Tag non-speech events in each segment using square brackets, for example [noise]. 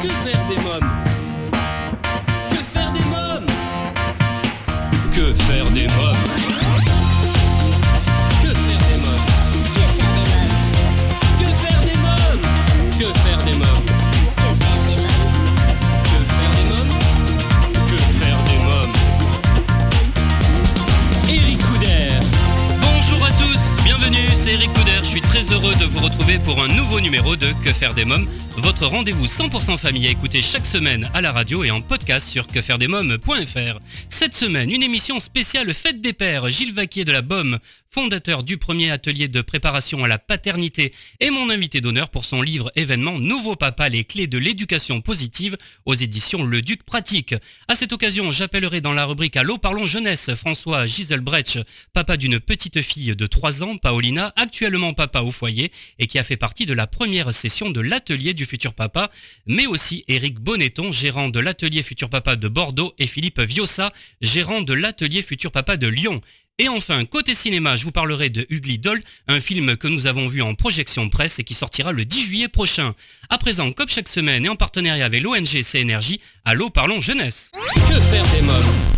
Que faire des mômes retrouver pour un nouveau numéro de Que faire des mômes, votre rendez-vous 100% famille à écouter chaque semaine à la radio et en podcast sur quefairedesmômes.fr. Cette semaine, une émission spéciale Fête des Pères. Gilles Vaquier de la BOM, fondateur du premier atelier de préparation à la paternité, est mon invité d'honneur pour son livre événement Nouveau Papa, les clés de l'éducation positive aux éditions Le Duc Pratique. À cette occasion, j'appellerai dans la rubrique Allô parlons jeunesse François Giselbrecht, papa d'une petite fille de 3 ans, Paolina, actuellement papa au foyer et qui a fait partie de la première session de l'atelier du futur papa, mais aussi Eric Bonneton, gérant de l'atelier futur papa de Bordeaux et Philippe Viossa, gérant de l'atelier futur papa de Lyon. Et enfin, côté cinéma, je vous parlerai de Ugly Doll, un film que nous avons vu en projection presse et qui sortira le 10 juillet prochain. À présent, comme chaque semaine et en partenariat avec l'ONG CNRJ, Allô parlons jeunesse. Que faire des mômes?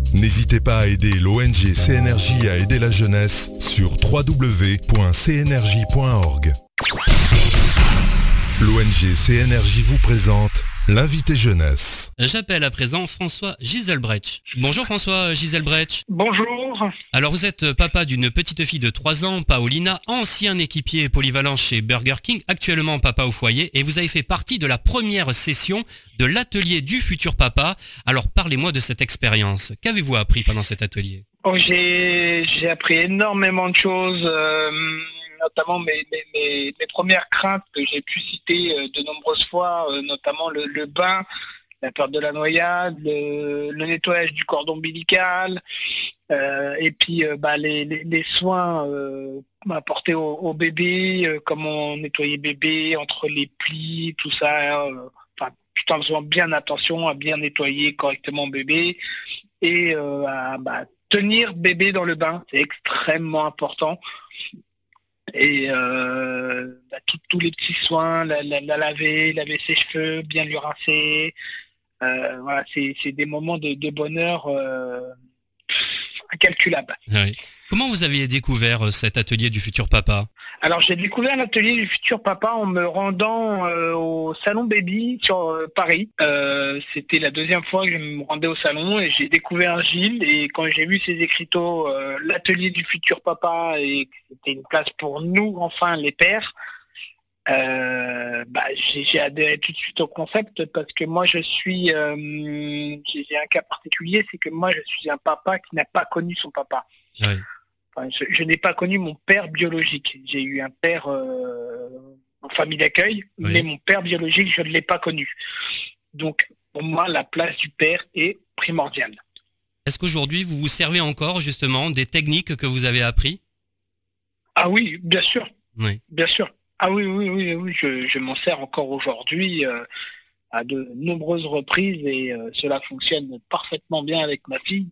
N'hésitez pas à aider l'ONG CNRJ à aider la jeunesse sur www.cnrj.org. L'ONG CNRJ vous présente l'invité jeunesse. J'appelle à présent François Giselbrecht. Bonjour François Giselbrecht. Bonjour. Alors vous êtes papa d'une petite fille de 3 ans, Paolina, ancien équipier polyvalent chez Burger King, actuellement papa au foyer, et vous avez fait partie de la première session de l'atelier du futur papa. Alors parlez-moi de cette expérience. Qu'avez-vous appris pendant cet atelier? Oh, j'ai j'ai appris énormément de choses, euh, notamment mes, mes, mes, premières craintes que j'ai pu citer euh, de nombreuses fois, euh, notamment le, le bain, la peur de la noyade, le, nettoyage du cordon ombilical, euh, et puis bah, les, les, soins apportés au, bébé, comment nettoyer bébé entre les plis, tout ça. Enfin, tout en faisant bien attention à bien nettoyer correctement bébé et à bah, tenir bébé dans le bain, c'est extrêmement important. Et euh, bah, tout- tous les petits soins, la, la- la laver, laver ses cheveux, bien lui rincer. Euh, voilà, c'est des moments de, bonheur euh, incalculables. Comment vous aviez découvert euh, cet atelier du futur papa? Alors j'ai découvert l'atelier du futur papa en me rendant euh, au salon baby sur euh, Paris. Euh, C'était la deuxième fois que je me rendais au salon et j'ai découvert Gilles et quand j'ai vu ses écriteaux, l'atelier du futur papa et que c'était une place pour nous enfin les pères. euh, bah, j'ai adhéré tout de suite au concept parce que moi je suis euh, j'ai j'ai un cas particulier c'est que moi je suis un papa qui n'a pas connu son papa Oui. Enfin, je, je n'ai pas connu mon père biologique. J'ai eu un père euh, en famille d'accueil, Oui. mais mon père biologique, je ne l'ai pas connu. Donc, pour moi, la place du père est primordiale. Est-ce qu'aujourd'hui vous vous servez encore justement des techniques que vous avez appris? Ah oui, bien sûr, Oui. bien sûr. Ah oui, oui, oui, oui, je, je m'en sers encore aujourd'hui euh, à de nombreuses reprises et euh, cela fonctionne parfaitement bien avec ma fille.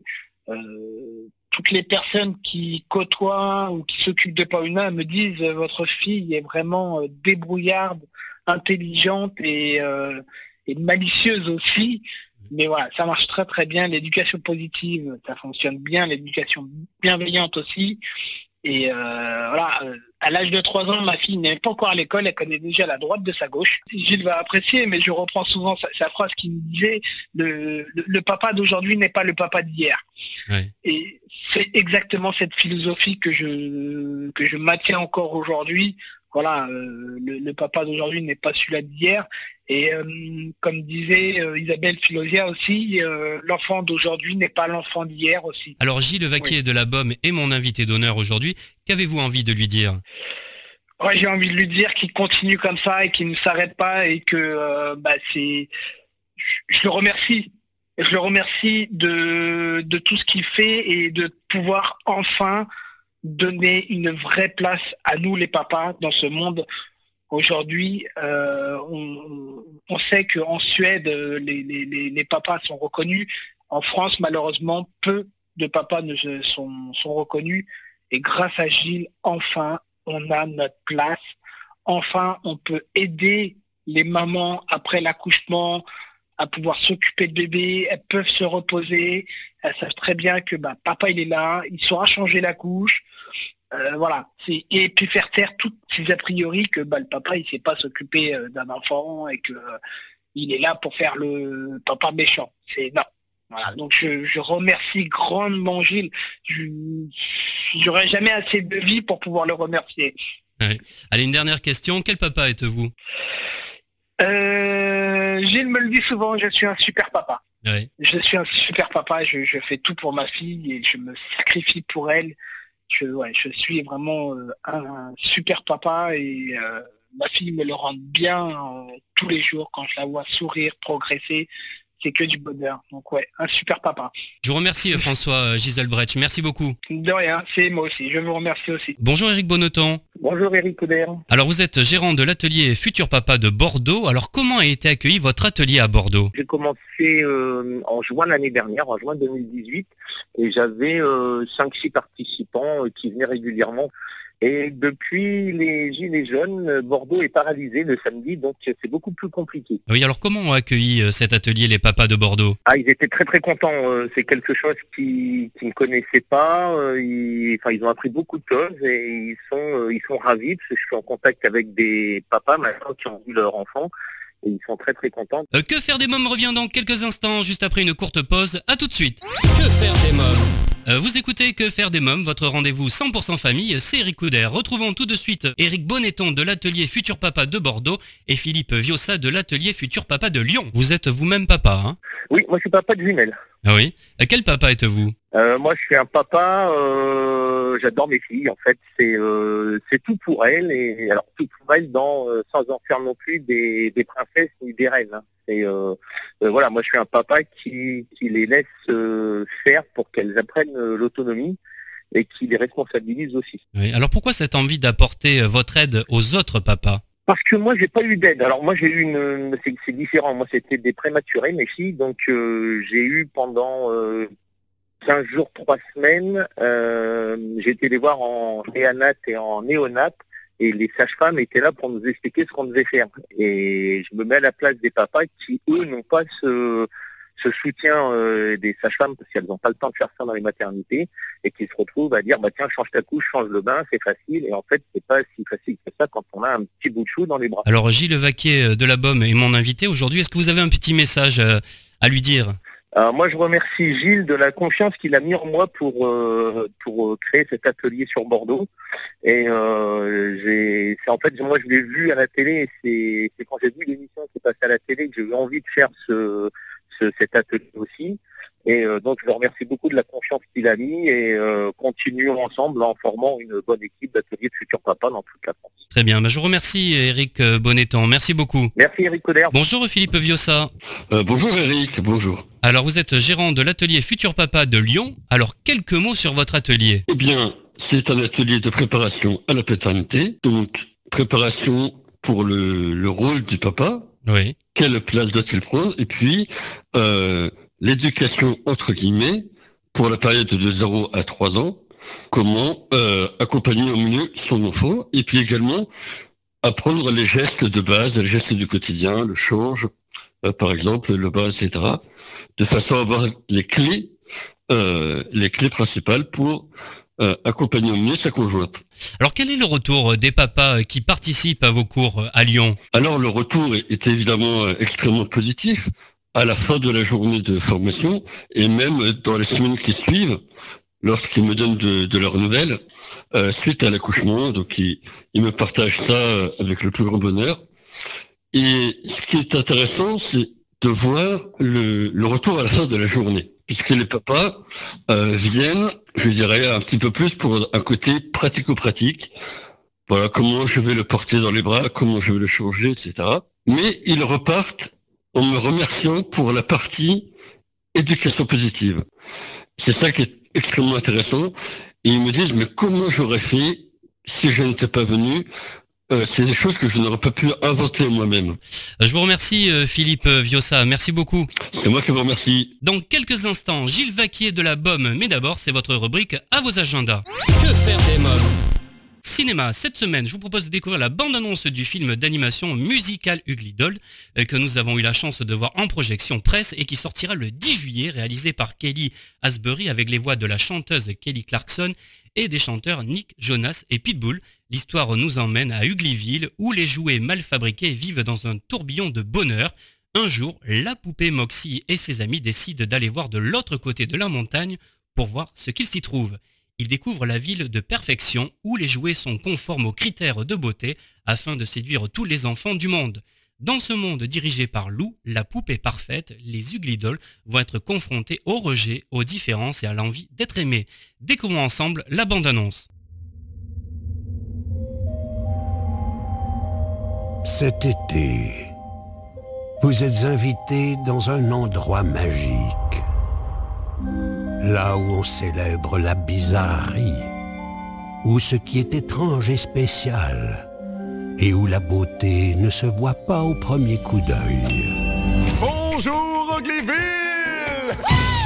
Euh, toutes les personnes qui côtoient ou qui s'occupent de Paulina me disent euh, votre fille est vraiment euh, débrouillarde, intelligente et, euh, et malicieuse aussi. Mais voilà, ça marche très très bien. L'éducation positive, ça fonctionne bien. L'éducation bienveillante aussi. Et euh, voilà, euh, à l'âge de 3 ans, ma fille n'est pas encore à l'école, elle connaît déjà la droite de sa gauche. Gilles va apprécier, mais je reprends souvent sa, sa phrase qui me disait le, le, le papa d'aujourd'hui n'est pas le papa d'hier. Et c'est exactement cette philosophie que je que je maintiens encore aujourd'hui. Voilà, euh, le, le papa d'aujourd'hui n'est pas celui-là d'hier. Et euh, comme disait euh, Isabelle Philosia aussi, l'enfant d'aujourd'hui n'est pas l'enfant d'hier aussi. Alors Gilles Vaquier de la BOM est mon invité d'honneur aujourd'hui. Qu'avez-vous envie de lui dire? Ouais, j'ai envie de lui dire qu'il continue comme ça et qu'il ne s'arrête pas et que euh, bah, c'est, je, je le remercie Je le remercie de, de tout ce qu'il fait et de pouvoir enfin donner une vraie place à nous les papas dans ce monde. Aujourd'hui, euh, on, sait qu'en Suède, les, les, papas sont reconnus. En France, malheureusement, peu de papas ne sont, sont reconnus. Et grâce à Gilles, enfin, on a notre place. Enfin, on peut aider les mamans après l'accouchement à pouvoir s'occuper de bébé, elles peuvent se reposer, elles savent très bien que bah, papa il est là, il saura changer la couche, euh, voilà. Et puis faire taire toutes ces a priori que bah, le papa il sait pas s'occuper euh, d'un enfant et que euh, il est là pour faire le papa méchant. C'est non. Voilà, donc je, remercie grandement Gilles. J'aurais jamais assez de vie pour pouvoir le remercier. Allez, une dernière question. Quel papa êtes-vous? Euh, Gilles me le dit souvent, je suis un super papa. Je suis un super papa, je, fais tout pour ma fille et je me sacrifie pour elle. Je, je suis vraiment euh, un, super papa et euh, ma fille me le rend bien tous les jours quand je la vois sourire, progresser c'est que du bonheur. Donc ouais, un super papa. Je vous remercie François euh, Gisèle Brecht, merci beaucoup. De rien, c'est moi aussi, je vous remercie aussi. Bonjour Eric Bonneton. Bonjour Eric Couder. Alors vous êtes gérant de l'atelier Futur Papa de Bordeaux. Alors comment a été accueilli votre atelier à Bordeaux? J'ai commencé euh, en juin l'année dernière, en juin 2018, et j'avais 5-6 euh, participants qui venaient régulièrement et depuis les Gilets jaunes, Bordeaux est paralysé le samedi, donc c'est beaucoup plus compliqué. Oui, alors comment ont accueilli euh, cet atelier les papas de Bordeaux? Ah, ils étaient très très contents. Euh, c'est quelque chose qu'ils ne connaissaient pas. Euh, ils, enfin, ils ont appris beaucoup de choses et ils sont, ils sont ravis parce que je suis en contact avec des papas maintenant qui ont vu leur enfant et ils sont très très contents. que faire des mômes revient dans quelques instants, juste après une courte pause. À tout de suite. Que faire des mômes? euh, vous écoutez Que faire des mômes, votre rendez-vous 100% famille, c'est Eric Couder. Retrouvons tout de suite Eric Bonneton de l'atelier Futur Papa de Bordeaux et Philippe Viossa de l'atelier Futur Papa de Lyon. Vous êtes vous-même papa, hein? Oui, moi je suis papa de jumelles. Ah oui? Euh, Quel papa êtes-vous? Euh, Moi je suis un papa, j'adore mes filles en fait, c'est c'est tout pour elles et alors tout pour elles dans, sans en faire non plus des, princesses ni des reines. Hein. Et euh, euh, voilà, moi je suis un papa qui, les laisse euh, faire pour qu'elles apprennent l'autonomie et qui les responsabilise aussi. alors pourquoi cette envie d'apporter votre aide aux autres papas? Parce que moi j'ai pas eu d'aide. Alors moi j'ai eu une, c'est différent. Moi c'était des prématurés mes filles, donc j'ai eu pendant 15 jours, 3 semaines, j'ai été les voir en néanat et en néonat et les sages-femmes étaient là pour nous expliquer ce qu'on devait faire. Et je me mets à la place des papas qui, eux, n'ont pas ce, soutien euh, des sages-femmes parce qu'elles n'ont pas le temps de faire ça dans les maternités et qui se retrouvent à dire bah tiens change ta couche, change le bain, c'est facile et en fait c'est pas si facile que ça quand on a un petit bout de chou dans les bras. Alors Gilles Vaquier euh, de la BOM est mon invité aujourd'hui. Est-ce que vous avez un petit message euh, à lui dire? Alors moi, je remercie Gilles de la confiance qu'il a mis en moi pour euh, pour créer cet atelier sur Bordeaux. Et euh, c'est en fait, moi, je l'ai vu à la télé. C'est quand j'ai vu l'émission qui est passée à la télé que j'ai eu envie de faire ce, cet atelier aussi. Et euh, donc, je le remercie beaucoup de la confiance qu'il a mis et euh, continuons ensemble en formant une bonne équipe d'ateliers de futurs papa dans toute la France. Très bien. Bah, je vous remercie, Eric Bonneton. Merci beaucoup. Merci, Eric Coder. Bonjour, Philippe Viossa. Euh, bonjour, Eric. Bonjour. Alors, vous êtes gérant de l'atelier Futur Papa de Lyon. Alors, quelques mots sur votre atelier. Eh bien, c'est un atelier de préparation à la paternité. Donc, préparation pour le, le rôle du papa. Oui. Quelle place doit-il prendre Et puis, euh, l'éducation entre guillemets pour la période de 0 à 3 ans, comment euh, accompagner au mieux son enfant et puis également apprendre les gestes de base, les gestes du quotidien, le change, euh, par exemple, le bas, etc., de façon à avoir les clés, euh, les clés principales pour accompagner au mieux sa conjointe. Alors quel est le retour des papas qui participent à vos cours à Lyon? Alors le retour est évidemment extrêmement positif à la fin de la journée de formation et même dans les semaines qui suivent, lorsqu'ils me donnent de, leurs nouvelles, euh, suite à l'accouchement. Donc, ils, me partagent ça euh, avec le plus grand bonheur. Et ce qui est intéressant, c'est de voir le, retour à la fin de la journée, puisque les papas euh, viennent, je dirais, un petit peu plus pour un côté pratico-pratique. Voilà, comment je vais le porter dans les bras, comment je vais le changer, etc. Mais ils repartent en me remerciant pour la partie éducation positive. C'est ça qui est extrêmement intéressant. Et ils me disent, mais comment j'aurais fait si je n'étais pas venu euh, c'est des choses que je n'aurais pas pu inventer moi-même. Je vous remercie euh, Philippe Viossa, merci beaucoup. C'est moi qui vous remercie. Dans quelques instants, Gilles Vaquier de la BOM, mais d'abord c'est votre rubrique à vos agendas. Que faire des mômes Cinéma, cette semaine, je vous propose de découvrir la bande-annonce du film d'animation musical Ugly Doll euh, que nous avons eu la chance de voir en projection presse et qui sortira le 10 juillet, réalisé par Kelly Asbury avec les voix de la chanteuse Kelly Clarkson et des chanteurs Nick Jonas et Pitbull. L'histoire nous emmène à Uglyville où les jouets mal fabriqués vivent dans un tourbillon de bonheur. Un jour, la poupée Moxie et ses amis décident d'aller voir de l'autre côté de la montagne pour voir ce qu'il s'y trouve. Ils découvrent la ville de perfection où les jouets sont conformes aux critères de beauté afin de séduire tous les enfants du monde. Dans ce monde dirigé par Lou, la poupée parfaite, les Uglidols vont être confrontés au rejet, aux différences et à l'envie d'être aimés. Découvrons ensemble la bande-annonce. Cet été, vous êtes invité dans un endroit magique, là où on célèbre la bizarrerie, où ce qui est étrange et spécial et où la beauté ne se voit pas au premier coup d'œil. Bonjour Oglyville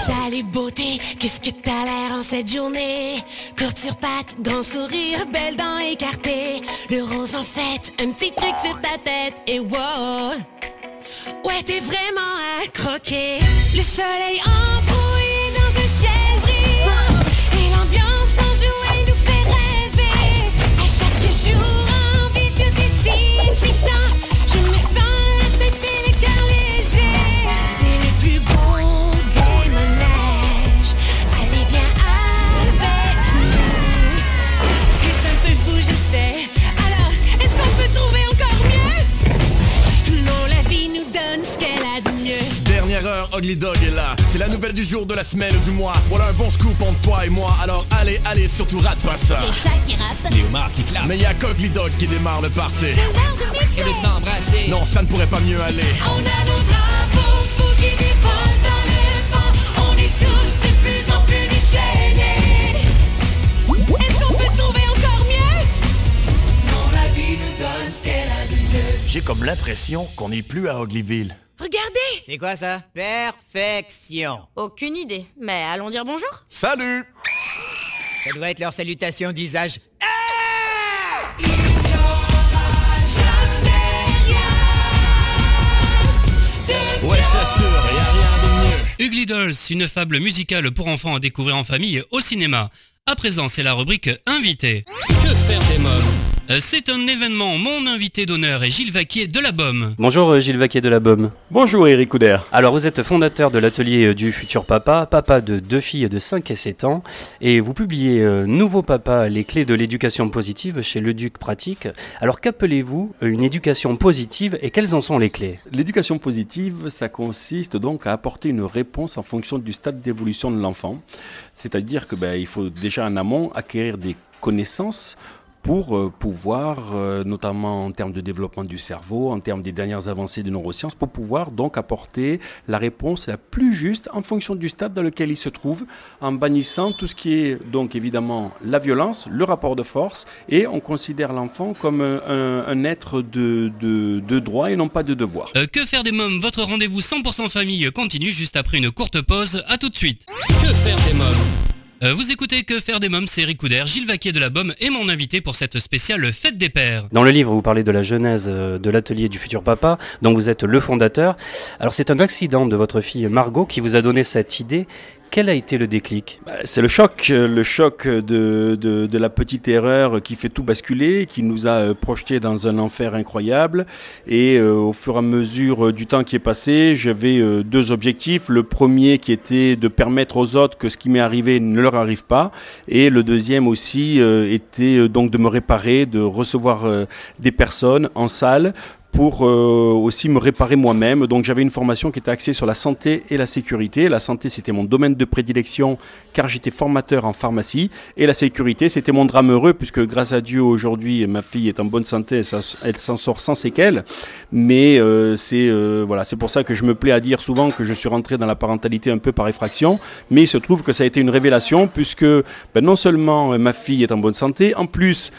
Salut. Beauté, qu'est-ce que t'as l'air en cette journée? Courte sur pattes, grand sourire, belle dents écartées Le rose en fête, un petit truc sur ta tête. Et wow. Ouais t'es vraiment à croquer. Le soleil en Ugly Dog est là. C'est la nouvelle du jour, de la semaine ou du mois. Voilà un bon scoop entre toi et moi. Alors allez, allez, surtout rate pas ça. Les chats qui rappent. Les homards qui clapent. Mais y'a qu'Ugly Dog qui démarre le party. Et de s'embrasser. Non, ça ne pourrait pas mieux aller. On a nos drapeaux fous qui dévolent dans le vent. On est tous de plus en plus déchaînés. Est-ce qu'on peut trouver encore mieux? Non, la vie nous donne ce qu'elle a de mieux. J'ai comme l'impression qu'on n'est plus à Uglyville. C'est quoi ça? Perfection. Aucune idée, mais allons dire bonjour Salut Ça doit être leur salutation d'usage. Ouais, je t'assure, y a rien de mieux. Ugly Dolls, une fable musicale pour enfants à découvrir en famille au cinéma. À présent, c'est la rubrique Invité. Que faire des mômes euh, c'est un événement. Mon invité d'honneur est Gilles Vaquier de la BOM. Bonjour euh, Gilles Vaquier de la BOM. Bonjour Eric Couder. Alors vous êtes fondateur de l'atelier euh, du futur papa, papa de deux filles de 5 et 7 ans, et vous publiez Nouveau papa, les clés de l'éducation positive chez Le Duc Pratique. Alors qu'appelez-vous une éducation positive et quelles en sont les clés? L'éducation positive, ça consiste donc à apporter une réponse en fonction du stade d'évolution de l'enfant. C'est-à-dire que ben, il faut déjà en amont acquérir des connaissances pour euh, pouvoir, euh, notamment en termes de développement du cerveau, en termes des dernières avancées de neurosciences, pour pouvoir donc apporter la réponse la plus juste en fonction du stade dans lequel il se trouve, en bannissant tout ce qui est donc évidemment la violence, le rapport de force, et on considère l'enfant comme un, être de, de, de, droit et non pas de devoir. Euh, que faire des mômes? Votre rendez-vous 100% famille continue juste après une courte pause. À tout de suite. Que faire des mômes? euh, vous écoutez Que faire des mômes, c'est Eric Gilles Vaquier de la BOM est mon invité pour cette spéciale Fête des Pères. Dans le livre, vous parlez de la genèse euh, de l'atelier du futur papa, dont vous êtes le fondateur. Alors c'est un accident de votre fille Margot qui vous a donné cette idée quel a été le déclic? Bah, C'est le choc, euh, le choc de, de, la petite erreur qui fait tout basculer, qui nous a euh, projetés dans un enfer incroyable. Et euh, au fur et à mesure du temps qui est passé, j'avais deux objectifs. Le premier qui était de permettre aux autres que ce qui m'est arrivé ne leur arrive pas. Et le deuxième aussi était donc de me réparer, de recevoir des personnes en salle pour euh, aussi me réparer moi-même. Donc j'avais une formation qui était axée sur la santé et la sécurité. La santé, c'était mon domaine de prédilection car j'étais formateur en pharmacie. Et la sécurité, c'était mon drame heureux puisque grâce à Dieu, aujourd'hui, ma fille est en bonne santé, elle s'en sort sans séquelles. Mais euh, c'est euh, voilà, c'est pour ça que je me plais à dire souvent que je suis rentré dans la parentalité un peu par effraction. Mais il se trouve que ça a été une révélation puisque ben, non seulement ma fille est en bonne santé, en plus,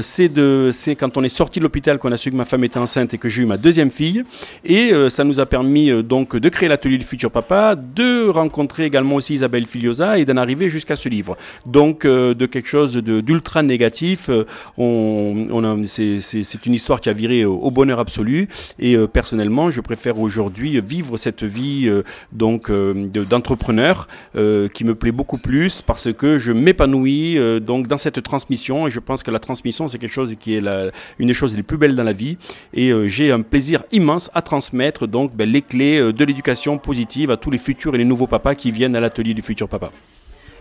c'est quand on est sorti de l'hôpital qu'on a su que ma femme était enceinte que j'ai eu ma deuxième fille. Et euh, ça nous a permis euh, donc de créer l'atelier du futur papa, de rencontrer également aussi Isabelle Filiosa et d'en arriver jusqu'à ce livre. Donc euh, de quelque chose d'ultra négatif, on, on c'est une histoire qui a viré au, bonheur absolu. Et personnellement, je préfère aujourd'hui vivre cette vie donc d'entrepreneur qui me plaît beaucoup plus parce que je m'épanouis donc dans cette transmission. Et je pense que la transmission, c'est quelque chose qui est la, une des choses les plus belles dans la vie. Et j'ai un plaisir immense à transmettre donc ben, les clés euh, de l'éducation positive à tous les futurs et les nouveaux papas qui viennent à l'atelier du futur papa.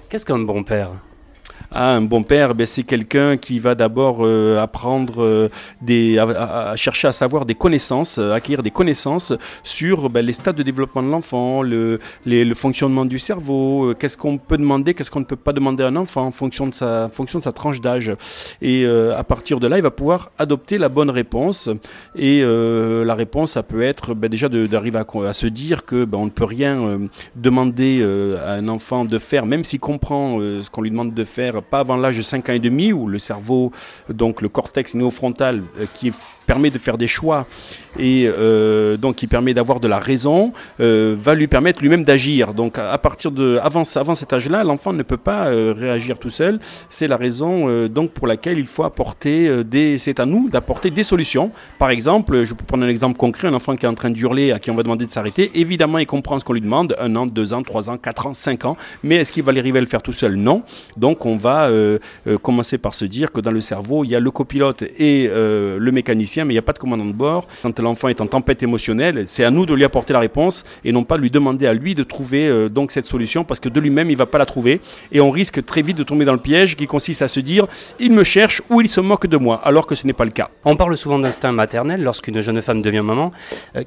Qu'est-ce qu'un bon père? Ah, un bon père, ben, c'est quelqu'un qui va d'abord euh, apprendre euh, des, à, chercher à savoir des connaissances, euh, acquérir des connaissances sur ben, les stades de développement de l'enfant, le, fonctionnement du cerveau, qu'est-ce qu'on peut demander, qu'est-ce qu'on ne peut pas demander à un enfant en fonction de sa, tranche d'âge. Et à partir de là, il va pouvoir adopter la bonne réponse. Et la réponse, ça peut être ben, déjà d'arriver à, se dire que on ne peut rien demander à un enfant de faire, même s'il comprend ce qu'on lui demande de faire pas avant l'âge de 5 ans et demi, où le cerveau, donc le cortex néofrontal, euh, qui permet de faire des choix et euh, donc qui permet d'avoir de la raison, euh, va lui permettre lui-même d'agir. Donc à partir de avant, avant cet âge-là, l'enfant ne peut pas réagir tout seul. C'est la raison donc pour laquelle il faut apporter des. C'est à nous d'apporter des solutions. Par exemple, je peux prendre un exemple concret un enfant qui est en train de hurler, à qui on va demander de s'arrêter. Évidemment, il comprend ce qu'on lui demande un an, deux ans, trois ans, quatre ans, cinq ans. Mais est-ce qu'il va arriver à le faire tout seul? Non. Donc on va euh, euh, commencer par se dire que dans le cerveau, il y a le copilote et euh, le mécanicien, mais il n'y a pas de commandant de bord. Quand l'enfant est en tempête émotionnelle, c'est à nous de lui apporter la réponse et non pas lui demander à lui de trouver donc cette solution parce que de lui-même, il ne va pas la trouver. Et on risque très vite de tomber dans le piège qui consiste à se dire il me cherche ou il se moque de moi, alors que ce n'est pas le cas. On parle souvent d'instinct maternel lorsqu'une jeune femme devient maman.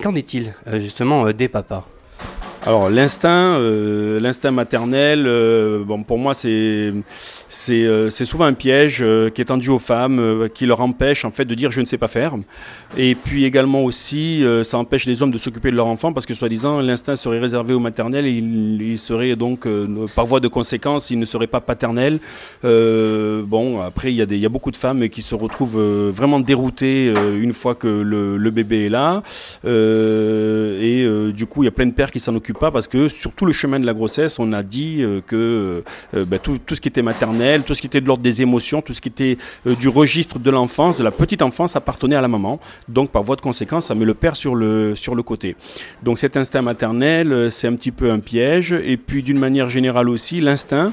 Qu'en est-il justement des papas? Alors l'instinct, euh, l'instinct maternel, euh, bon pour moi c'est c'est euh, souvent un piège qui est tendu aux femmes, qui leur empêche en fait de dire je ne sais pas faire. Et puis également aussi ça empêche les hommes de s'occuper de leur enfant parce que soi-disant l'instinct serait réservé au maternel et il, serait donc par voie de conséquence il ne serait pas paternel. bon après il y a des il y a beaucoup de femmes qui se retrouvent vraiment déroutées une fois que le, le bébé est là et du coup il y a plein de pères qui s'en occupent pas parce que sur tout le chemin de la grossesse, on a dit euh, que euh, ben, tout, ce qui était maternel, tout ce qui était de l'ordre des émotions, tout ce qui était euh, du registre de l'enfance, de la petite enfance, appartenait à la maman. Donc par voie de conséquence, ça met le père sur le, sur le côté. Donc cet instinct maternel, c'est un petit peu un piège. Et puis d'une manière générale aussi, l'instinct,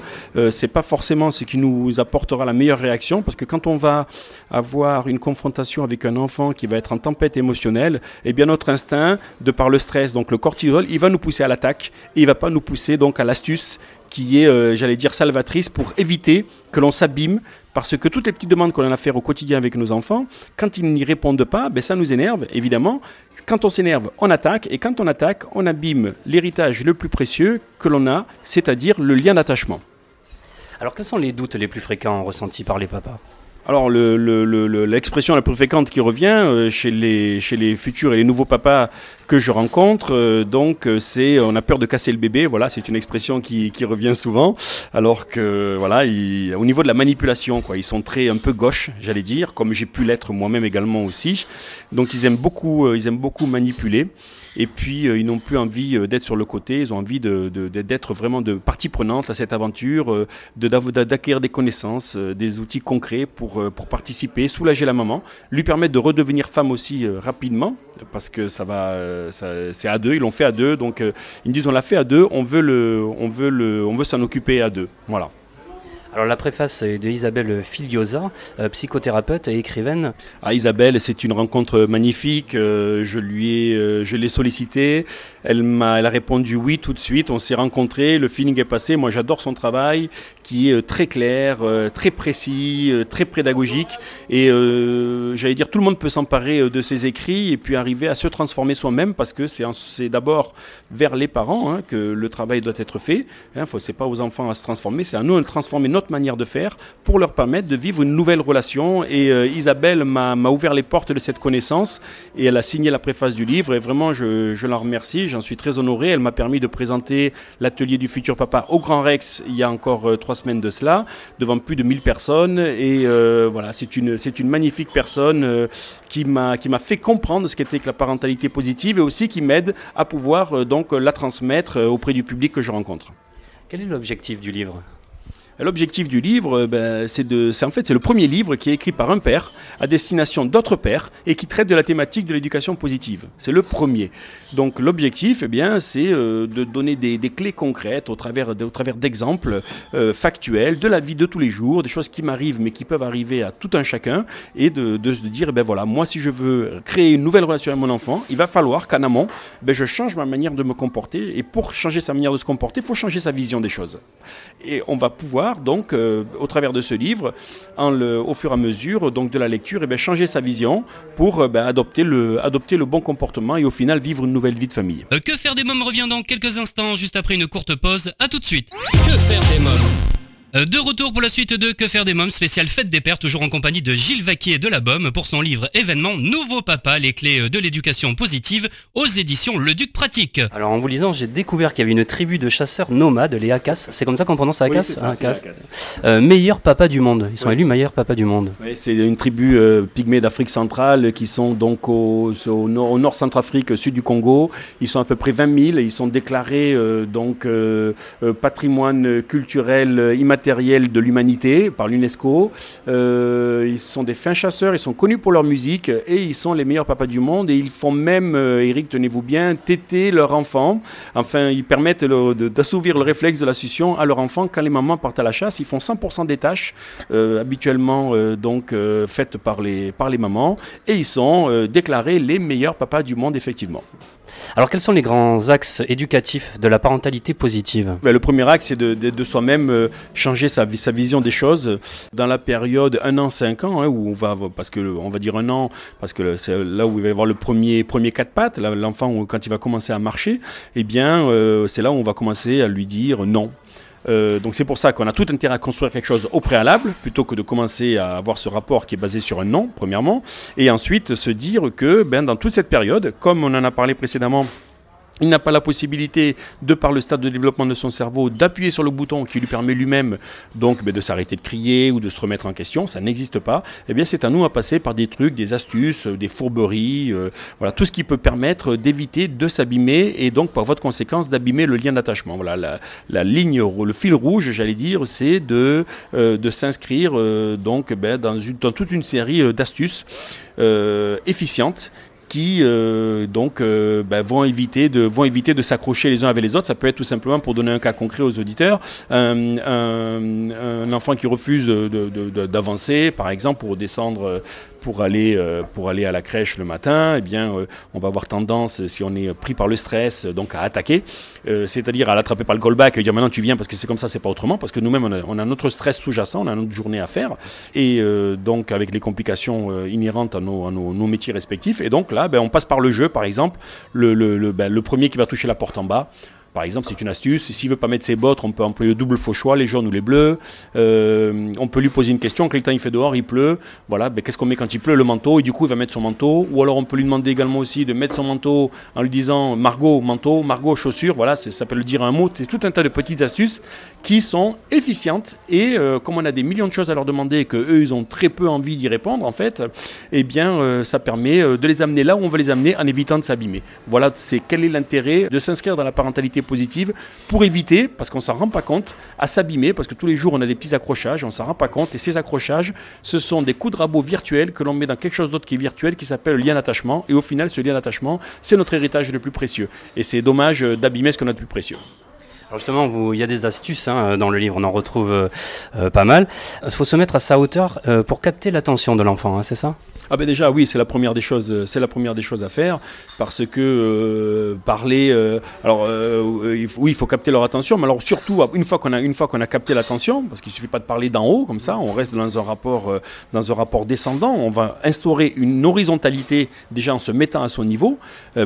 c'est pas forcément ce qui nous apportera la meilleure réaction parce que quand on va avoir une confrontation avec un enfant qui va être en tempête émotionnelle, eh bien notre instinct, de par le stress, donc le cortisol, il va nous pousser à l'attaque et il va pas nous pousser donc à l'astuce qui est, euh, j'allais dire, salvatrice pour éviter que l'on s'abîme parce que toutes les petites demandes qu'on a à faire au quotidien avec nos enfants, quand ils n'y répondent pas, ben ça nous énerve, évidemment. Quand on s'énerve, on attaque, et quand on attaque, on abîme l'héritage le plus précieux que l'on a, c'est-à-dire le lien d'attachement. Alors quels sont les doutes les plus fréquents ressentis par les papas? Alors, l'expression la plus fréquente qui revient euh, chez, les, chez les futurs et les nouveaux papas que je rencontre, euh, donc, euh, c'est on a peur de casser le bébé. Voilà, c'est une expression qui, revient souvent. Alors que, voilà, au niveau de la manipulation, quoi, ils sont très un peu gauche, j'allais dire, comme j'ai pu l'être moi-même également aussi. Donc, ils aiment beaucoup, ils aiment beaucoup manipuler. Et puis, euh, ils n'ont plus envie euh, d'être sur le côté, ils ont envie d'être vraiment de partie prenante à cette aventure, euh, d'acquérir des connaissances, des outils concrets pour, participer, soulager la maman, lui permettre de redevenir femme aussi rapidement, parce que ça va, c'est à deux, ils l'ont fait à deux, donc ils me disent on l'a fait à deux, on veut on veut s'en occuper à deux, voilà. Alors la préface est de Isabelle Filiosa, euh, psychothérapeute et écrivaine. Ah, Isabelle, c'est une rencontre magnifique. Euh, je lui ai, euh, je l'ai sollicité. Elle m'a, elle a répondu oui tout de suite. On s'est rencontrés, le feeling est passé. Moi, j'adore son travail, qui est très clair, très précis, très pédagogique. Et j'allais dire, tout le monde peut s'emparer de ses écrits et puis arriver à se transformer soi-même, parce que c'est, c'est d'abord vers les parents hein, que le travail doit être fait. Hein, faut, c'est pas aux enfants à se transformer, c'est à nous de transformer manière de faire pour leur permettre de vivre une nouvelle relation. Et euh, Isabelle m'a ouvert les portes de cette connaissance et elle a signé la préface du livre. Et vraiment, je, je la remercie, j'en suis très honoré. Elle m'a permis de présenter l'atelier du futur papa au Grand Rex il y a encore euh, trois semaines de cela, devant plus de 1000 personnes. Et euh, voilà, c'est une, une magnifique personne qui m'a fait comprendre ce qu'était que la parentalité positive et aussi qui m'aide à pouvoir donc la transmettre auprès du public que je rencontre. Quel est l'objectif du livre? L'objectif du livre, euh, ben, c'est de, c'est en fait c'est le premier livre qui est écrit par un père à destination d'autres pères et qui traite de la thématique de l'éducation positive. C'est le premier. Donc l'objectif, eh bien, c'est euh, de donner des, clés concrètes au travers, au travers d'exemples euh, factuels de la vie de tous les jours, des choses qui m'arrivent mais qui peuvent arriver à tout un chacun, et de, de se dire, eh ben voilà, moi si je veux créer une nouvelle relation avec mon enfant, il va falloir qu'en amont, ben, je change ma manière de me comporter, et pour changer sa manière de se comporter, il faut changer sa vision des choses. Et on va pouvoir donc, euh, au travers de ce livre, en le, au fur et à mesure donc, de la lecture, et eh bien, changer sa vision pour euh, ben, adopter, le, adopter le bon comportement et au final vivre une nouvelle vie de famille. Euh, que faire des mômes revient dans quelques instants, juste après une courte pause. À tout de suite. Que faire des mômes? De retour pour la suite de Que faire des mômes spécial fête des pères, toujours en compagnie de Gilles Vaquier de la BOM pour son livre événement Nouveau Papa, les clés euh, de l'éducation positive aux éditions Le Duc Pratique. Alors en vous lisant, j'ai découvert qu'il y avait une tribu de chasseurs nomades, les Akas. C'est comme ça qu'on prononce Akas, euh, Meilleur papa du monde. Ils sont élus meilleur papa du monde. Oui, c'est une tribu pygmée d'Afrique centrale qui sont donc au, nord, au nord Centrafrique, sud du Congo. Ils sont à peu près 20 000 et ils sont déclarés donc patrimoine culturel immatériel matériel de l'humanité par l'UNESCO. Euh, ils sont des fins chasseurs, ils sont connus pour leur musique et ils sont les meilleurs papas du monde. Et ils font même, euh, Eric, tenez-vous bien, téter leur enfant. Enfin, ils permettent d'assouvir le réflexe de la succion à leur enfant quand les mamans partent à la chasse. Ils font 100% des tâches euh, habituellement donc faites par les, par les mamans et ils sont déclarés les meilleurs papas du monde, effectivement. Alors quels sont les grands axes éducatifs de la parentalité positive? Ben, Le premier axe, c'est de, soi-même euh, changer sa, sa, vision des choses dans la période 1 an, 5 ans, hein, où on va, parce que on va dire un an, parce que c'est là où il va y avoir le premier, premier quatre pattes, l'enfant quand il va commencer à marcher, eh bien euh, c'est là où on va commencer à lui dire non. Euh, donc c'est pour ça qu'on a tout intérêt à construire quelque chose au préalable, plutôt que de commencer à avoir ce rapport qui est basé sur un non, premièrement, et ensuite se dire que ben, dans toute cette période, comme on en a parlé précédemment, il n'a pas la possibilité, de par le stade de développement de son cerveau, d'appuyer sur le bouton qui lui permet lui-même donc ben, de s'arrêter de crier ou de se remettre en question. Ça n'existe pas. Eh bien, c'est à nous à passer par des trucs, des astuces, euh, des fourberies, euh, voilà, tout ce qui peut permettre d'éviter de s'abîmer et donc par votre conséquence d'abîmer le lien d'attachement. Voilà, la, ligne, le fil rouge, j'allais dire, c'est de, euh, de s'inscrire donc ben, dans, une, dans toute une série d'astuces efficientes qui euh, donc euh, ben, vont éviter de vont éviter de s'accrocher les uns avec les autres. Ça peut être tout simplement pour donner un cas concret aux auditeurs, un, un, enfant qui refuse d'avancer, par exemple pour descendre pour aller, euh, pour aller à la crèche le matin, eh bien, euh, on va avoir tendance, si on est pris par le stress, donc à attaquer, euh, c'est-à-dire à l'attraper par le callback et dire maintenant tu viens parce que c'est comme ça, c'est pas autrement, parce que nous-mêmes on a, notre stress sous-jacent, on a notre journée à faire, et donc avec les complications inhérentes à nos, nos, métiers respectifs, et donc là, ben, on passe par le jeu, par exemple, le, le, le, ben, le premier qui va toucher la porte en bas, par exemple, c'est une astuce. S'il veut pas mettre ses bottes, on peut employer le double faux choix, les jaunes ou les bleus. Euh, on peut lui poser une question. Quel temps il fait dehors Il pleut. Voilà. Ben, Qu'est-ce qu'on met quand il pleut? Le manteau. Et du coup, il va mettre son manteau. Ou alors, on peut lui demander également aussi de mettre son manteau en lui disant Margot, manteau, Margot, chaussures. Voilà, ça peut le dire un mot. C'est tout un tas de petites astuces qui sont efficientes. Et euh, comme on a des millions de choses à leur demander et qu'eux, ils ont très peu envie d'y répondre, en fait, eh bien, euh, ça permet de les amener là où on veut les amener en évitant de s'abîmer. Voilà, c'est quel est l'intérêt de s'inscrire dans la parentalité positive pour éviter, parce qu'on s'en rend pas compte, à s'abîmer, parce que tous les jours on a des petits accrochages, on s'en rend pas compte, et ces accrochages, ce sont des coups de rabot virtuels que l'on met dans quelque chose d'autre qui est virtuel, qui s'appelle le lien d'attachement, et au final ce lien d'attachement, c'est notre héritage le plus précieux, et c'est dommage d'abîmer ce qu'on a de plus précieux. Justement, il y a des astuces hein, dans le livre, on en retrouve euh, euh, pas mal. Il faut se mettre à sa hauteur euh, pour capter l'attention de l'enfant, hein, c'est ça? Ah ben déjà oui, c'est la première des choses, euh, c'est la première des choses à faire parce que euh, parler, euh, alors oui, il faut capter leur attention, mais alors surtout une fois qu'on a une fois qu'on a capté l'attention, parce qu'il suffit pas de parler d'en haut comme ça, on reste dans un rapport dans un rapport descendant, on va instaurer une horizontalité déjà en se mettant à son niveau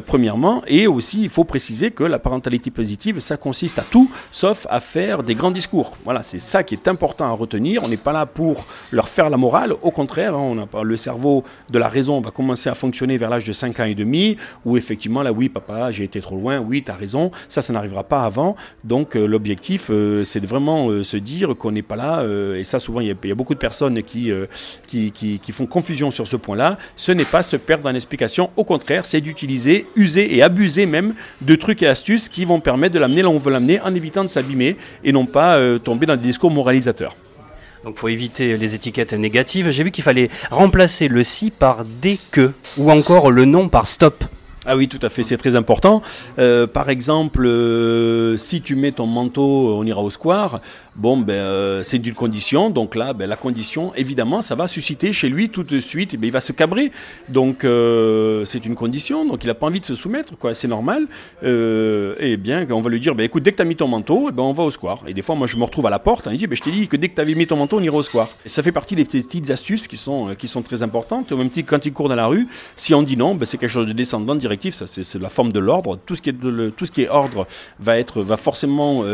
premièrement, et aussi il faut préciser que la parentalité positive, ça consiste à tout sauf à faire des grands discours. Voilà, c'est ça qui est important à retenir. On n'est pas là pour leur faire la morale, au contraire, hein, on a pas le cerveau de la raison va commencer à fonctionner vers l'âge de 5 ans et demi, où effectivement, là, oui, papa, j'ai été trop loin, oui, tu as raison, ça, ça n'arrivera pas avant. Donc, euh, l'objectif, euh, c'est de vraiment euh, se dire qu'on n'est pas là, euh, et ça, souvent, il y, a- beaucoup de personnes qui, qui, qui- qui font confusion sur ce point-là. Ce n'est pas se perdre dans l'explication, au contraire, c'est d'utiliser, user et abuser même de trucs et astuces qui vont permettre de l'amener là où on veut l'amener en évitant de s'abîmer et non pas tomber dans des discours moralisateurs. Donc pour éviter les étiquettes négatives, j'ai vu qu'il fallait remplacer le si par des que, ou encore le non par stop. Ah oui, tout à fait, c'est très important. Euh, par exemple, euh, si tu mets ton manteau, on ira au square. Bon, ben, euh, c'est d'une condition. Donc là, ben, la condition, évidemment, ça va susciter chez lui tout de suite. eh ben, il va se cabrer. Donc euh, c'est une condition. Donc il n'a pas envie de se soumettre, quoi. C'est normal. Euh, et bien, on va lui dire, ben, écoute, dès que tu as mis ton manteau, eh ben, on va au square. Et des fois, moi, je me retrouve à la porte. On dit, ben, je t'ai dit que dès que tu avais mis ton manteau, on ira au square. Et ça fait partie des petites astuces qui sont, euh, qui sont très importantes. Au même titre, quand il court dans la rue, si on dit non, ben, c'est quelque chose de descendant, directif. Ça, c'est la forme de l'ordre. Tout ce qui est tout ce qui est ordre va être, va forcément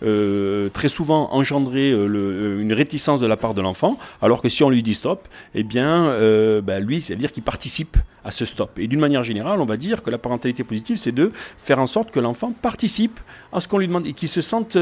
très souvent engendrer euh, euh, une réticence de la part de l'enfant. Alors que si on lui dit stop, eh bien, euh, ben, lui, c'est-à-dire qu'il participe à ce stop. Et d'une manière générale, on va dire que la parentalité positive, c'est de faire en sorte que l'enfant participe à ce qu'on lui demande et qu'il se sente,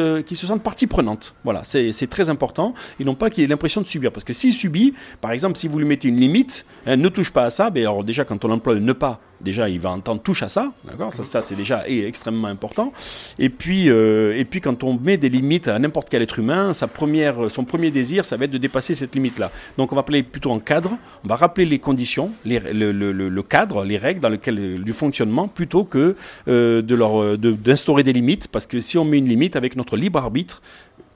partie prenante. Voilà, c'est c'est très important. Et non pas qu'il ait l'impression de subir. Parce que s'il subit, par exemple, si vous lui mettez une limite, hein, ne touche pas à ça, ben alors déjà, quand on emploie le ne pas, déjà, il va entendre touche à ça. D'accord? Ça, c'est déjà est extrêmement important. Et puis, euh, et puis, quand on met des limites à n'importe quel être humain, sa première, son premier désir, ça va être de dépasser cette limite-là. Donc, on va appeler plutôt en cadre. On va rappeler les conditions, le, cadre, les règles dans lesquelles du fonctionnement, plutôt que euh, euh, d'instaurer des limites. Parce que si on met une limite avec notre libre arbitre,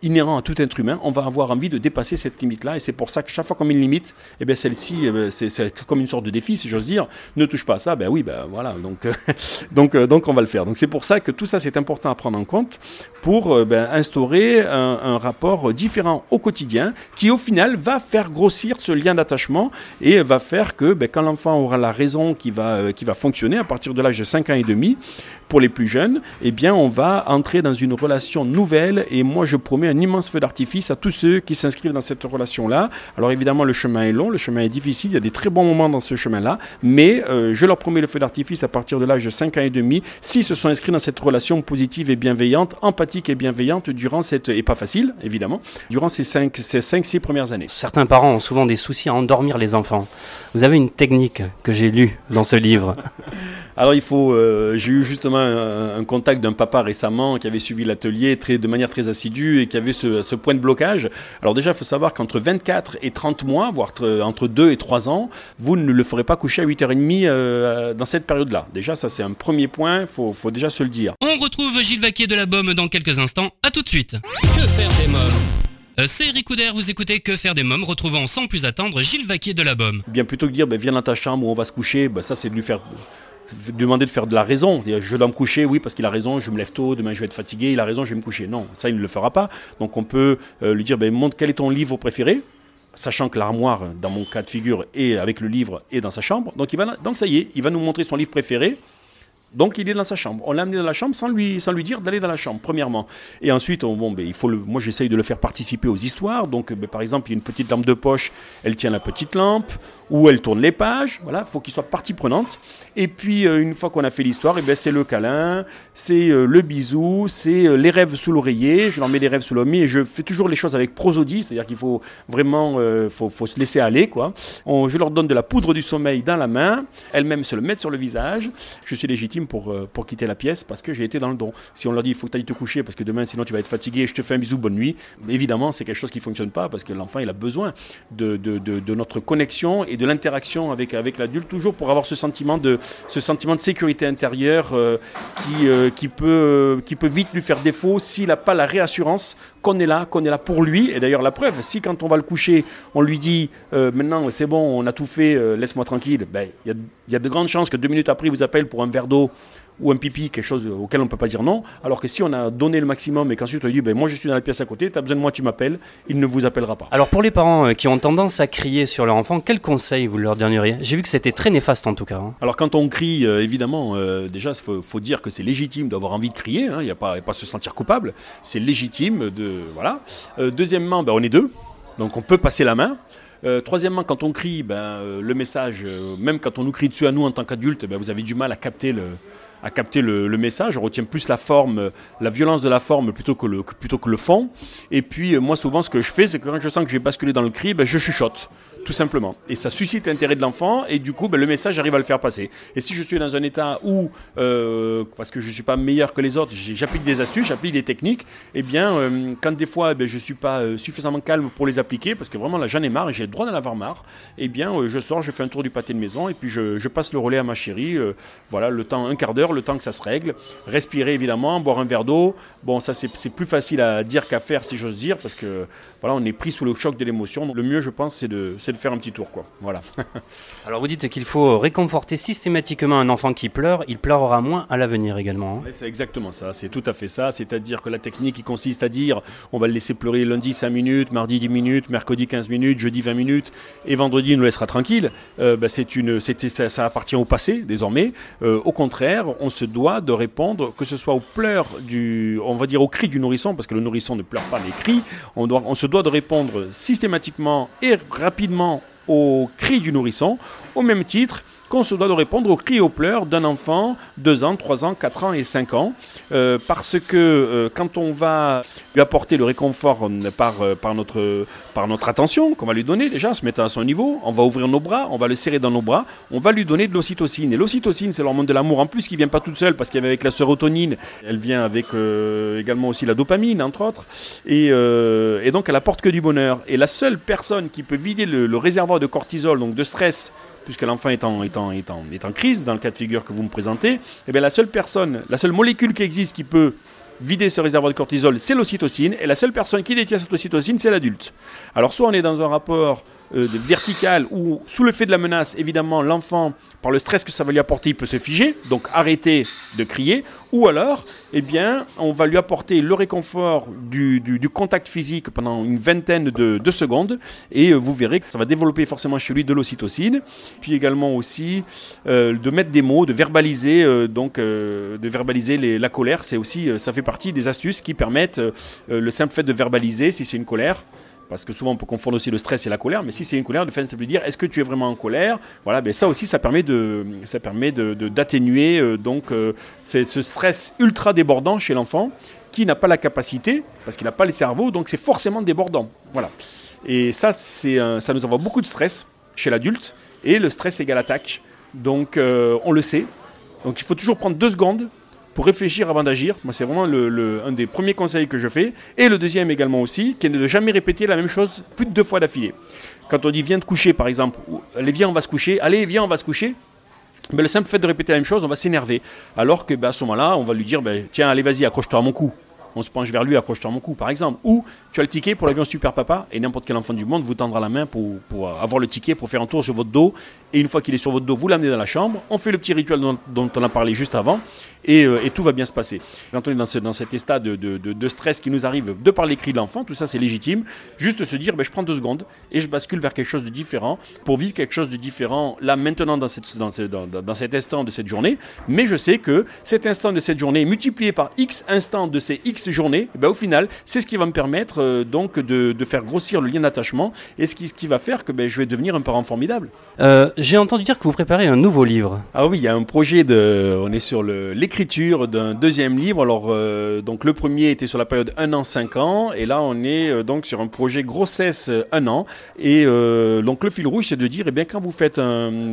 inhérent à tout être humain, on va avoir envie de dépasser cette limite-là. Et c'est pour ça que chaque fois qu'on met une limite, eh bien celle-ci, eh ben, c'est comme une sorte de défi, si j'ose dire. Ne touche pas à ça, ben oui, ben voilà. Donc, euh, [laughs] donc, euh, donc on va le faire. Donc c'est pour ça que tout ça, c'est important à prendre en compte pour euh, ben, instaurer un, rapport différent au quotidien qui, au final, va faire grossir ce lien d'attachement et va faire que ben, quand l'enfant aura la raison qui va, qui va fonctionner à partir de l'âge de 5 ans et demi, pour les plus jeunes, eh bien, on va entrer dans une relation nouvelle. Et moi, je promets un immense feu d'artifice à tous ceux qui s'inscrivent dans cette relation-là. Alors, évidemment, le chemin est long, le chemin est difficile. Il y a des très bons moments dans ce chemin-là. Mais euh, je leur promets le feu d'artifice à partir de l'âge de 5 ans et demi, s'ils se sont inscrits dans cette relation positive et bienveillante, empathique et bienveillante durant cette, et pas facile, évidemment, durant ces 5, ces 5 6 premières années. Certains parents ont souvent des soucis à endormir les enfants. Vous avez une technique que j'ai lue dans ce livre. [laughs] Alors il faut, euh, j'ai eu justement un, un contact d'un papa récemment qui avait suivi l'atelier très, de manière très assidue et qui avait ce, ce point de blocage. Alors déjà, il faut savoir qu'entre 24 et 30 mois, voire tr- entre 2 et 3 ans, vous ne le ferez pas coucher à 8h30 euh, dans cette période-là. Déjà, ça c'est un premier point, il faut, faut déjà se le dire. On retrouve Gilles Vaquier de la Baume dans quelques instants. À tout de suite. Que faire des mômes? Euh, C'est Eric Couder, vous écoutez Que faire des mômes, retrouvant sans plus attendre Gilles Vaquier de la Baume. Bien plutôt que de dire, ben, viens dans ta chambre où on va se coucher, ben, ça c'est de lui faire demander de faire de la raison. Je dois me coucher, oui, parce qu'il a raison, je me lève tôt, demain je vais être fatigué, il a raison, je vais me coucher. Non, ça il ne le fera pas. Donc on peut euh, lui dire, ben, montre quel est ton livre préféré sachant que l'armoire, dans mon cas de figure, est avec le livre est dans sa chambre. Donc, il va, donc ça y est, il va nous montrer son livre préféré. Donc il est dans sa chambre. On l'a amené dans la chambre sans lui, sans lui dire d'aller dans la chambre, premièrement. Et ensuite, on- bon, ben, il faut moi j'essaye de le faire participer aux histoires. Donc ben, par exemple, il y a une petite lampe de poche, elle tient la petite lampe, ou elle tourne les pages. Voilà, il faut qu'il soit partie prenante. Et puis euh, une fois qu'on a fait l'histoire, eh ben, c'est le câlin, c'est euh, le bisou, c'est euh, les rêves sous l'oreiller. Je leur mets des rêves sous l'oreiller et je fais toujours les choses avec prosodie, c'est-à-dire qu'il faut vraiment faut, se laisser aller. Quoi. Je leur donne de la poudre du sommeil dans la main, elles-mêmes se le mettent sur le visage. Je suis légitime pour, euh, pour quitter la pièce parce que j'ai été dans le don. Si on leur dit il faut que tu ailles te coucher parce que demain sinon tu vas être fatigué, je te fais un bisou, bonne nuit, évidemment c'est quelque chose qui ne fonctionne pas parce que l'enfant il a besoin de, de, de, notre connexion et de l'interaction avec, avec l'adulte toujours pour avoir ce sentiment de, ce sentiment de sécurité intérieure euh, qui, euh, qui, peut, qui peut vite lui faire défaut s'il n'a pas la réassurance qu'on est là, qu'on est là pour lui. Et d'ailleurs, la preuve, si quand on va le coucher, on lui dit maintenant c'est bon, on a tout fait, laisse-moi tranquille, ben, il y, y, a de grandes chances que deux minutes après, il vous appelle pour un verre d'eau ou un pipi, quelque chose auquel on ne peut pas dire non. Alors que si on a donné le maximum et qu'ensuite on dit ben, Moi je suis dans la pièce à côté, tu as besoin de moi, tu m'appelles, il ne vous appellera pas. Alors pour les parents euh, qui ont tendance à crier sur leur enfant, quel conseil vous leur donneriez? J'ai vu que c'était très néfaste en tout cas. Hein. Alors quand on crie, euh, évidemment, euh, déjà il faut, dire que c'est légitime d'avoir envie de crier, hein. il n'y a, pas, pas se sentir coupable, c'est légitime de. Voilà. deuxièmement, ben, on est deux, donc on peut passer la main. troisièmement, quand on crie, ben, le message, même quand on nous crie dessus à nous en tant qu'adultes, ben, vous avez du mal à capter le, à capter le, message. Je retiens plus la forme, la violence de la forme plutôt que le, plutôt que le fond. Et puis, euh, moi, souvent, ce que je fais, c'est que quand je sens que j'ai basculé dans le cri, ben, je chuchote tout simplement. Et ça suscite l'intérêt de l'enfant, et du coup, ben, le message arrive à le faire passer. Et si je suis dans un état où, euh, parce que je ne suis pas meilleur que les autres, j'applique des astuces, j'applique des techniques, eh bien, euh, quand des fois ben, je ne suis pas euh, suffisamment calme pour les appliquer, parce que vraiment là j'en ai marre et j'ai le droit d'en avoir marre, eh bien, je sors, je fais un tour du pâté de maison, et puis je, passe le relais à ma chérie, voilà, le temps, un quart d'heure, le temps que ça se règle. Respirer évidemment, boire un verre d'eau. Bon, ça c'est plus facile à dire qu'à faire, si j'ose dire, parce que voilà, on est pris sous le choc de l'émotion. Le mieux, je pense, c'est de, de faire un petit tour. Quoi. Voilà. [laughs] Alors vous dites qu'il faut réconforter systématiquement un enfant qui pleure, il pleurera moins à l'avenir également. Hein. c'est exactement ça, c'est tout à fait ça. C'est-à-dire que la technique qui consiste à dire on va le laisser pleurer lundi 5 minutes, mardi 10 minutes, mercredi 15 minutes, jeudi 20 minutes et vendredi il nous laissera tranquille, euh, bah, c'est une, ça, ça, appartient au passé désormais. Euh, au contraire, on se doit de répondre, que ce soit aux pleurs du, on va dire au cri du nourrisson, parce que le nourrisson ne pleure pas les cris, on, doit, on se doit de répondre systématiquement et rapidement au cri du nourrisson, au même titre qu'on se doit de répondre aux cris et aux pleurs d'un enfant 2 ans, 3 ans, 4 ans et 5 ans. Euh, parce que euh, quand on va lui apporter le réconfort euh, par, par, notre, par notre attention, qu'on va lui donner déjà, se mettre à son niveau, on va ouvrir nos bras, on va le serrer dans nos bras, on va lui donner de l'ocytocine. Et l'ocytocine, c'est l'hormone de l'amour en plus qui vient pas toute seule parce qu'il y avec la sérotonine, elle vient avec également aussi la dopamine, entre autres. Et, et, donc elle apporte que du bonheur. Et la seule personne qui peut vider le, le réservoir de cortisol, donc de stress, puisque l'enfant est en, en, crise, dans le cas de figure que vous me présentez, eh bien la seule personne, la seule molécule qui existe qui peut vider ce réservoir de cortisol, c'est l'ocytocine, et la seule personne qui détient cette ocytocine, c'est l'adulte. Alors soit on est dans un rapport euh, vertical où, sous le fait de la menace, évidemment, l'enfant, par le stress que ça va lui apporter, il peut se figer, donc arrêter de crier, ou alors, eh bien, on va lui apporter le réconfort du, contact physique pendant une vingtaine de, secondes, et euh, vous verrez que ça va développer forcément chez lui de l'ocytocine, puis également aussi euh, de mettre des mots, de verbaliser, donc de verbaliser la colère, c'est aussi, ça fait partie des astuces qui permettent le simple fait de verbaliser si c'est une colère parce que souvent on peut confondre aussi le stress et la colère, mais si c'est une colère, le fait de dire est-ce que tu es vraiment en colère? Voilà, ben ça aussi ça permet de, ça permet de, d'atténuer euh, donc euh, ce stress ultra débordant chez l'enfant qui n'a pas la capacité, parce qu'il n'a pas le cerveau, donc c'est forcément débordant. Voilà. Et ça, c'est, ça nous envoie beaucoup de stress chez l'adulte, et le stress égale attaque. Donc euh, on le sait. Donc il faut toujours prendre deux secondes pour réfléchir avant d'agir. Moi, c'est vraiment un des premiers conseils que je fais. Et le deuxième également aussi, qui est de ne jamais répéter la même chose plus de deux fois d'affilée. Quand on dit viens te coucher, par exemple, allez, viens, on va se coucher, allez, viens, on va se coucher. Mais le simple fait de répéter la même chose, on va s'énerver. Alors que ben, à ce moment-là, on va lui dire ben, tiens, allez, vas-y, accroche-toi à mon cou on se penche vers lui, accroche-toi à mon cou, par exemple. Tu as le ticket pour l'avion Super Papa et n'importe quel enfant du monde vous tendra la main pour, pour, avoir le ticket, pour faire un tour sur votre dos. Et une fois qu'il est sur votre dos, vous l'amenez dans la chambre. On fait le petit rituel dont, on a parlé juste avant. Euh, et, tout va bien se passer. Quand on est dans, ce, dans cet état de, de, stress qui nous arrive de par les cris de l'enfant, tout ça c'est légitime, juste se dire ben, je prends deux secondes et je bascule vers quelque chose de différent pour vivre quelque chose de différent là maintenant dans, cette, dans, dans, cet instant de cette journée. Mais je sais que cet instant de cette journée multiplié par X instants de ces X journées, ben, au final, c'est ce qui va me permettre euh, donc de, faire grossir le lien d'attachement et ce qui, ce qui va faire que ben, je vais devenir un parent formidable. Euh, j'ai entendu dire que vous préparez un nouveau livre. Ah oui, il y a un projet de. On est sur l'écriture d'un deuxième livre. Alors, euh, donc le premier était sur la période 1 an, 5 ans, et là on est euh, donc sur un projet grossesse 1 an. Et euh, donc le fil rouge, c'est de dire, eh bien, quand vous faites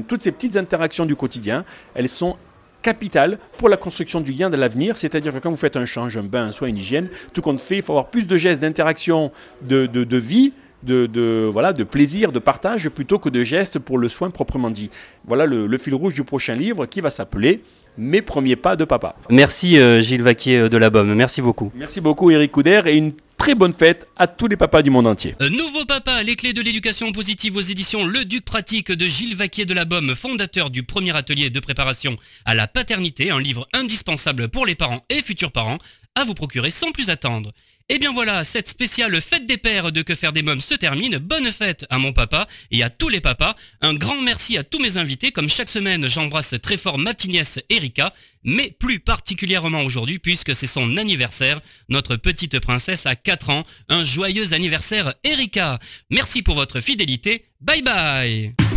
toutes ces petites interactions du quotidien, elles sont capital pour la construction du lien de l'avenir, c'est-à-dire que quand vous faites un change, un bain, un soin, une hygiène, tout compte fait, il faut avoir plus de gestes d'interaction, de, de, de vie, de, de, voilà, de plaisir, de partage, plutôt que de gestes pour le soin proprement dit. Voilà le, le fil rouge du prochain livre qui va s'appeler Mes premiers pas de papa. Merci euh, Gilles Vaquier euh, de la BOM, merci beaucoup. Merci beaucoup Eric Couder et une très bonne fête à tous les papas du monde entier. Euh, Nouveau papa, les clés de l'éducation positive aux éditions Le Duc Pratique de Gilles Vaquier de la Bomme, fondateur du premier atelier de préparation à la paternité, un livre indispensable pour les parents et futurs parents, à vous procurer sans plus attendre. Et bien voilà, cette spéciale fête des pères de Que faire des mômes se termine. Bonne fête à mon papa et à tous les papas. Un grand merci à tous mes invités. Comme chaque semaine, j'embrasse très fort ma petite Erika, mais plus particulièrement aujourd'hui puisque c'est son anniversaire. Notre petite princesse a 4 ans. Un joyeux anniversaire Erika. Merci pour votre fidélité. Bye bye